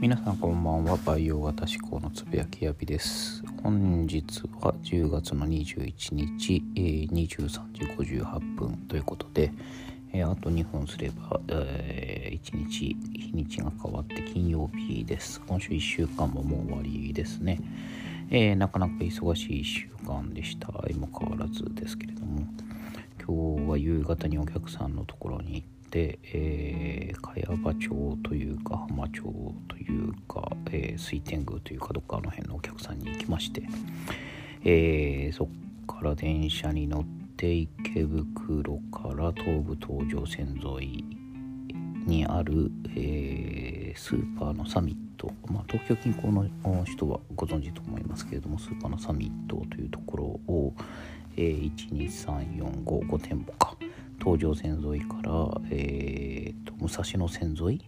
皆さんこんばんは。培養型思考のつぶやきやびです。本日は10月の21日、えー、23時58分ということで、えー、あと2分すれば、えー、1日日にちが変わって金曜日です。今週1週間ももう終わりですね、えー、なかなか忙しい1週間でした。今変わらずですけれども。今日は夕方にお客さんのところに行って、でえー、茅場町というか浜町というか、えー、水天宮というかどっかの辺のお客さんに行きまして、えー、そっから電車に乗って池袋から東武東上線沿いにある、えー、スーパーのサミット、まあ、東京近郊の人はご存知と思いますけれどもスーパーのサミットというところを、えー、12345店舗か。東上線沿いから、えーと、武蔵野線沿い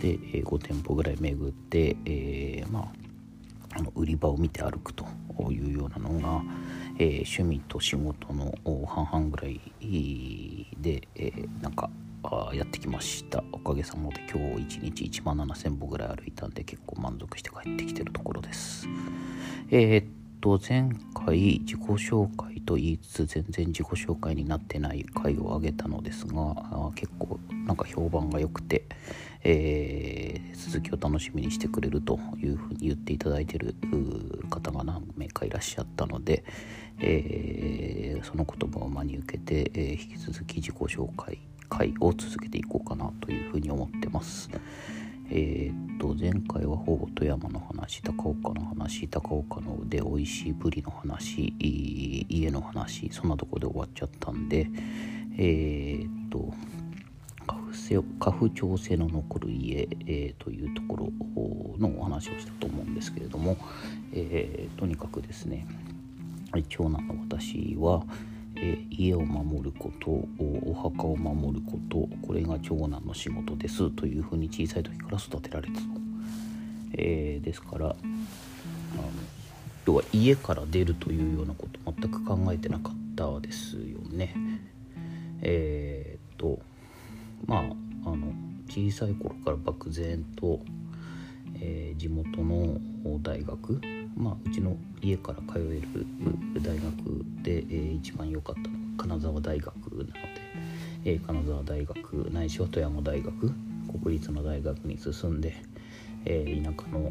で、えー、5店舗ぐらい巡って、えー、まあ、あの売り場を見て歩くというようなのが、えー、趣味と仕事の半々ぐらいで、え、なんかやってきました。おかげさまで今日1日1万7000歩ぐらい歩いたんで結構満足して帰ってきてるところです。えー、っと前回自己紹介と言いつつ全然自己紹介になってない回を挙げたのですが結構なんか評判が良くて、えー、続きを楽しみにしてくれるというふうに言っていただいてる方が何名かいらっしゃったので、えー、その言葉を真に受けて、えー、引き続き自己紹介会を続けていこうかなというふうに思ってます。えー、っと前回はほぼ富山の話高岡の話高岡ので美味しいブリの話家の話そんなとこで終わっちゃったんでえー、っと花粉調整の残る家、えー、というところのお話をしたと思うんですけれども、えー、とにかくですね長男の私は、え、家を守ることお墓を守ることこれが長男の仕事ですというふうに小さい時から育てられた。と、えー、ですからあの要は家から出るというようなこと全く考えてなかったですよね。えー、っとまああの小さい頃から漠然と、えー、地元の大学まあ、うちの家から通える大学で、えー、一番良かったのは金沢大学なので、えー、金沢大学ないしは富山大学国立の大学に進んで、えー、田舎の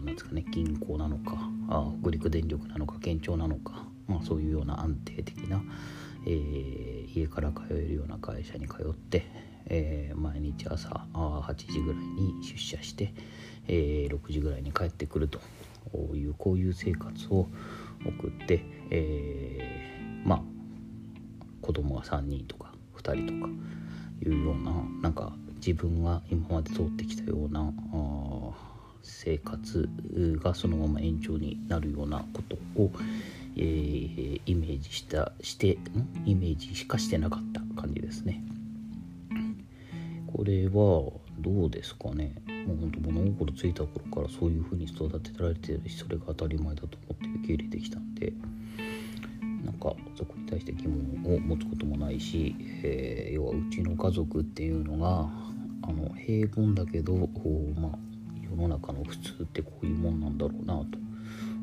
なんですかね銀行なのかあ北陸電力なのか県庁なのか、まあ、そういうような安定的な、えー、家から通えるような会社に通って、えー、毎日朝あ8時ぐらいに出社して、えー、6時ぐらいに帰ってくると。いうこういう生活を送って、えー、まあ子供が3人とか2人とかいうようななんか自分が今まで通ってきたような生活がそのまま延長になるようなことを、えー、イメージしたしてイメージしかしてなかった感じですね。これはどうですかね？もうほんと物心ついた頃からそういう風に育てられてるしそれが当たり前だと思って受け入れてきたんでなんかそこに対して疑問を持つこともないし、えー、要はうちの家族っていうのがあの平凡だけどまあ世の中の普通ってこういうもんなんだろうなと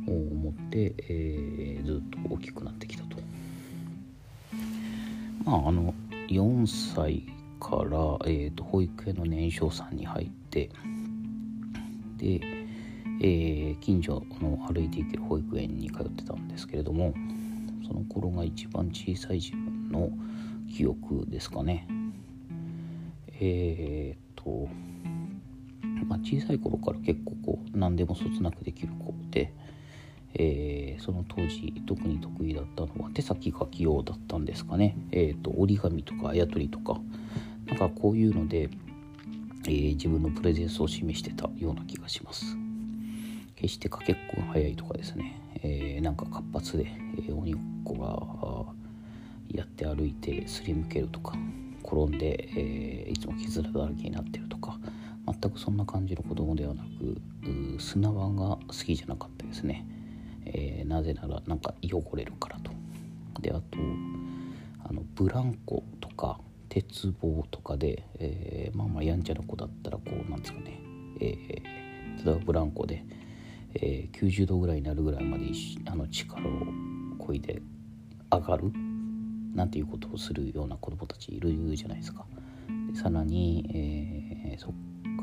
思って、えー、ずっと大きくなってきたと。まああの4歳から、えーと、保育園の年少さんに入ってで、えー、近所の歩いて行ける保育園に通ってたんですけれどもその頃が一番小さい自分の記憶ですかね。えっ、ー、と、まあ、小さい頃から結構こう何でもそつなくできる子で、えー、その当時特に得意だったのは手先が器用だったんですかね、えーと折り紙とかあやとりとかなんかこういうので、えー、自分のプレゼンスを示してたような気がします。決してかけっこが早いとかですね、えー、なんか活発で、え、鬼ごっこがやって歩いてすりむけるとか転んで、えー、いつも傷だらけになってるとか全くそんな感じの子供ではなく砂場が好きじゃなかったですね、えー、なぜならなんか汚れるからと。であとあのブランコとか鉄棒とかで、えー、まあまあやんちゃな子だったらこうなんですかね、えー、例えばブランコで、えー、90度ぐらいになるぐらいまであの力をこいで上がるなんていうことをするような子どもたちいるじゃないですか。さらに、えー、そこ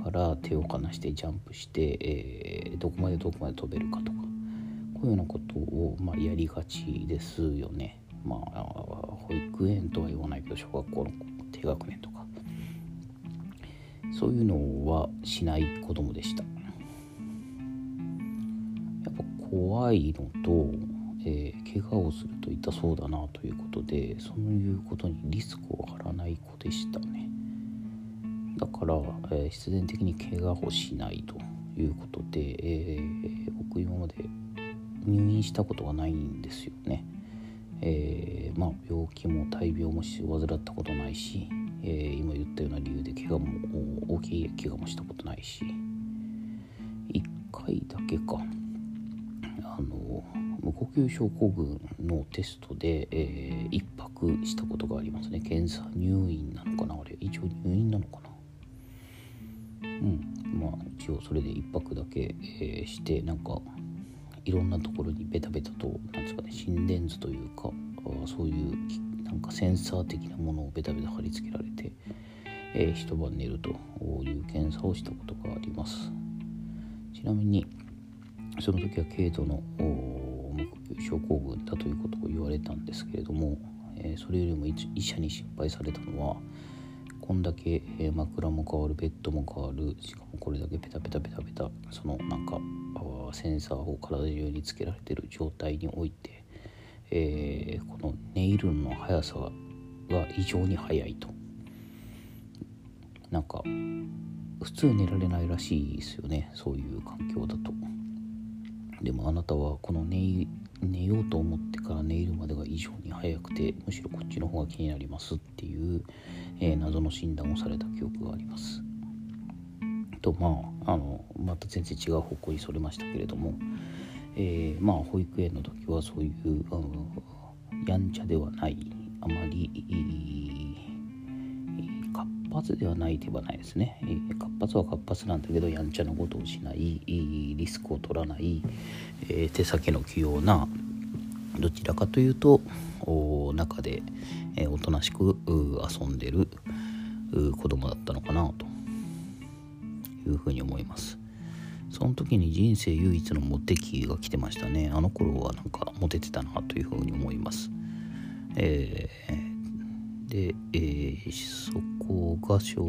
から手を離してジャンプして、えー、どこまでどこまで飛べるかとかこういうようなことを、まあ、やりがちですよね。まあ保育園とは言わないけど小学校の低学年とか。そういうのはしない子供でした。やっぱ怖いのとえー、怪我をすると痛そうだなということでそういうことにリスクを張らない子でしたね。だから、えー、必然的に怪我をしないということで、えー、僕今まで入院したことがないんですよね、えまあ、病気も大病もし患ったことないし、え今言ったような理由で怪我も大きい怪我もしたことないし1回だけか。あの無呼吸症候群のテストで、えー、1泊したことがありますね。検査入院なのかなあれ。一応入院なのかな。うん。まあ一応それで1泊だけ、え、してなんかいろんなところにベタベタとなんですかね心電図というかそういうなんかセンサー的なものをベタベタ貼り付けられて、えー、一晩寝るという検査をしたことがあります。ちなみにその時は軽度の無症候群だということを言われたんですけれども、えー、それよりも医者に心配されたのはこんだけ、枕も変わるベッドも変わるしかもこれだけペタペタペタペタそのなんかセンサーを体中につけられてる状態において、えー、このネイルの速さが異常に速いとなんか普通寝られないらしいですよねそういう環境だと。でもあなたはこの寝寝ようと思ってから寝るまでが異常に早くてむしろこっちの方が気になりますっていう、えー、謎の診断をされた記憶があります。とまああのまた全然違う方向にそれましたけれども、えー、まあ保育園の時はそういうあのやんちゃではないあまり活発ではない手はないですね、活発は活発なんだけどやんちゃなことをしないリスクを取らない、え、手先の器用などちらかというと中で、え、おとなしく遊んでる子供だったのかなと。いうふうに思います。その時に人生唯一のモテ期が来てましたね。あの頃はなんかモテてたなというふうに思います。えーで、えー、そこが小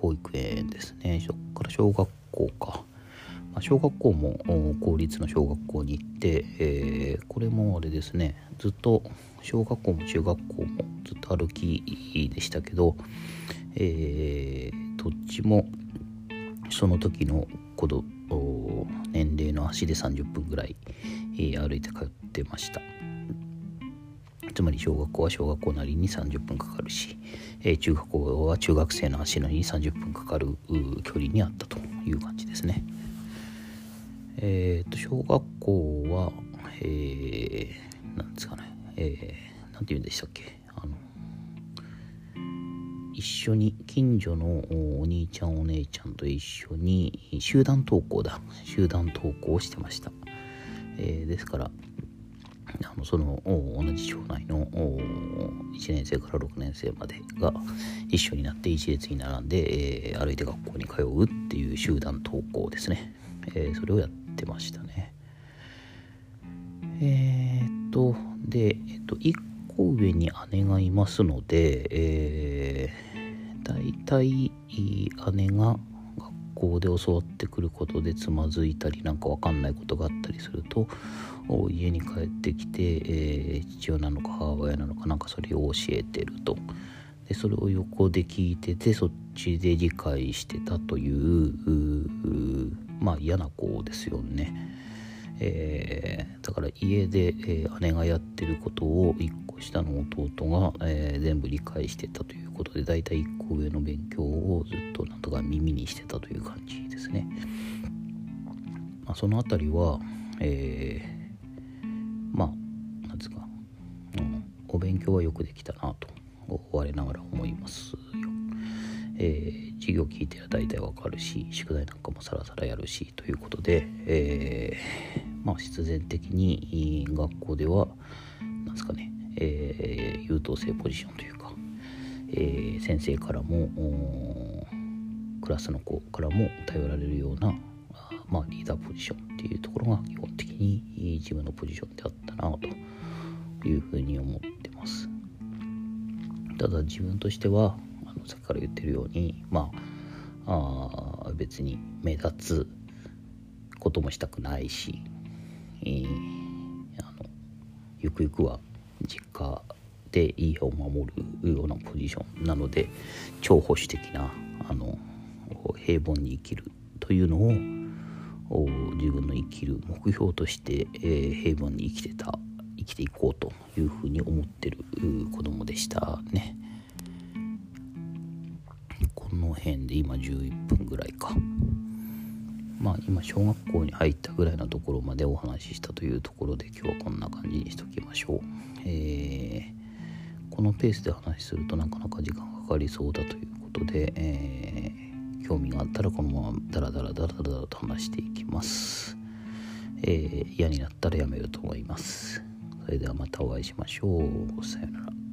保育園ですね。そこから小学校か、小学校も公立の小学校に行って、えー、これもあれですね。ずっと小学校も中学校もずっと歩きでしたけど、えー、どっちもその時の子ど年齢の足で30分ぐらい、えー、歩いて通ってました。つまり小学校は小学校なりに30分かかるし、えー、中学校は中学生の足のに30分かかる距離にあったという感じですね。えっ、と小学校は、えー、ですかね、えー、て言うんでしたっけあの緒に近所のお兄ちゃんお姉ちゃんと一緒に集団登校だ。集団登校をしてました、えー、ですからあのその同じ町内の1年生から6年生までが一緒になって一列に並んで、えー、歩いて学校に通うっていう集団登校ですね、えー、それをやってましたね。えー、っとで、えっと、個上に姉がいますので、えー、大体姉が学校で教わってくることでつまずいたりなんか分かんないことがあったりすると家に帰ってきて、えー、父親なのか母親なのかなんかそれを教えてるとでそれを横で聞いててそっちで理解してたというまあ嫌な子ですよね。えー、だから家で、え、姉がやってることを1個下の弟が、え、全部理解してたということでだいたい1個上の勉強をずっとなんとか耳にしてたという感じですね。まあ、その辺りは、えまあ何ですか、うん、お勉強はよくできたなと我ながら思いますよ。えー、授業聞いては大体わかるし宿題なんかもさらさらやるしということで、え、まあ必然的に学校ではなんですかね、えー、優等生ポジションというか、えー、先生からもクラスの子からも頼られるようなまあ、リーダーポジションっていうところが基本的に自分のポジションであったなというふうに思ってます。ただ自分としてはあのさっきから言ってるようにまああ別に目立つこともしたくないし、えー、あのゆくゆくは実家で家を守るようなポジションなので超保守的なあの平凡に生きるというのを自分の生きる目標として、えー、平凡に生きてた生きていこうというふうに思ってる子供でした。ね。この辺で今11分ぐらいか。まあ今小学校に入ったぐらいのところまでお話ししたというところで今日はこんな感じにしときましょう、えー、このペースで話するとなかなか時間かかりそうだということで、えー興味があったらこのままダラダラダラダラと話していきます、えー、嫌になったらやめると思います。それではまたお会いしましょう。さよなら。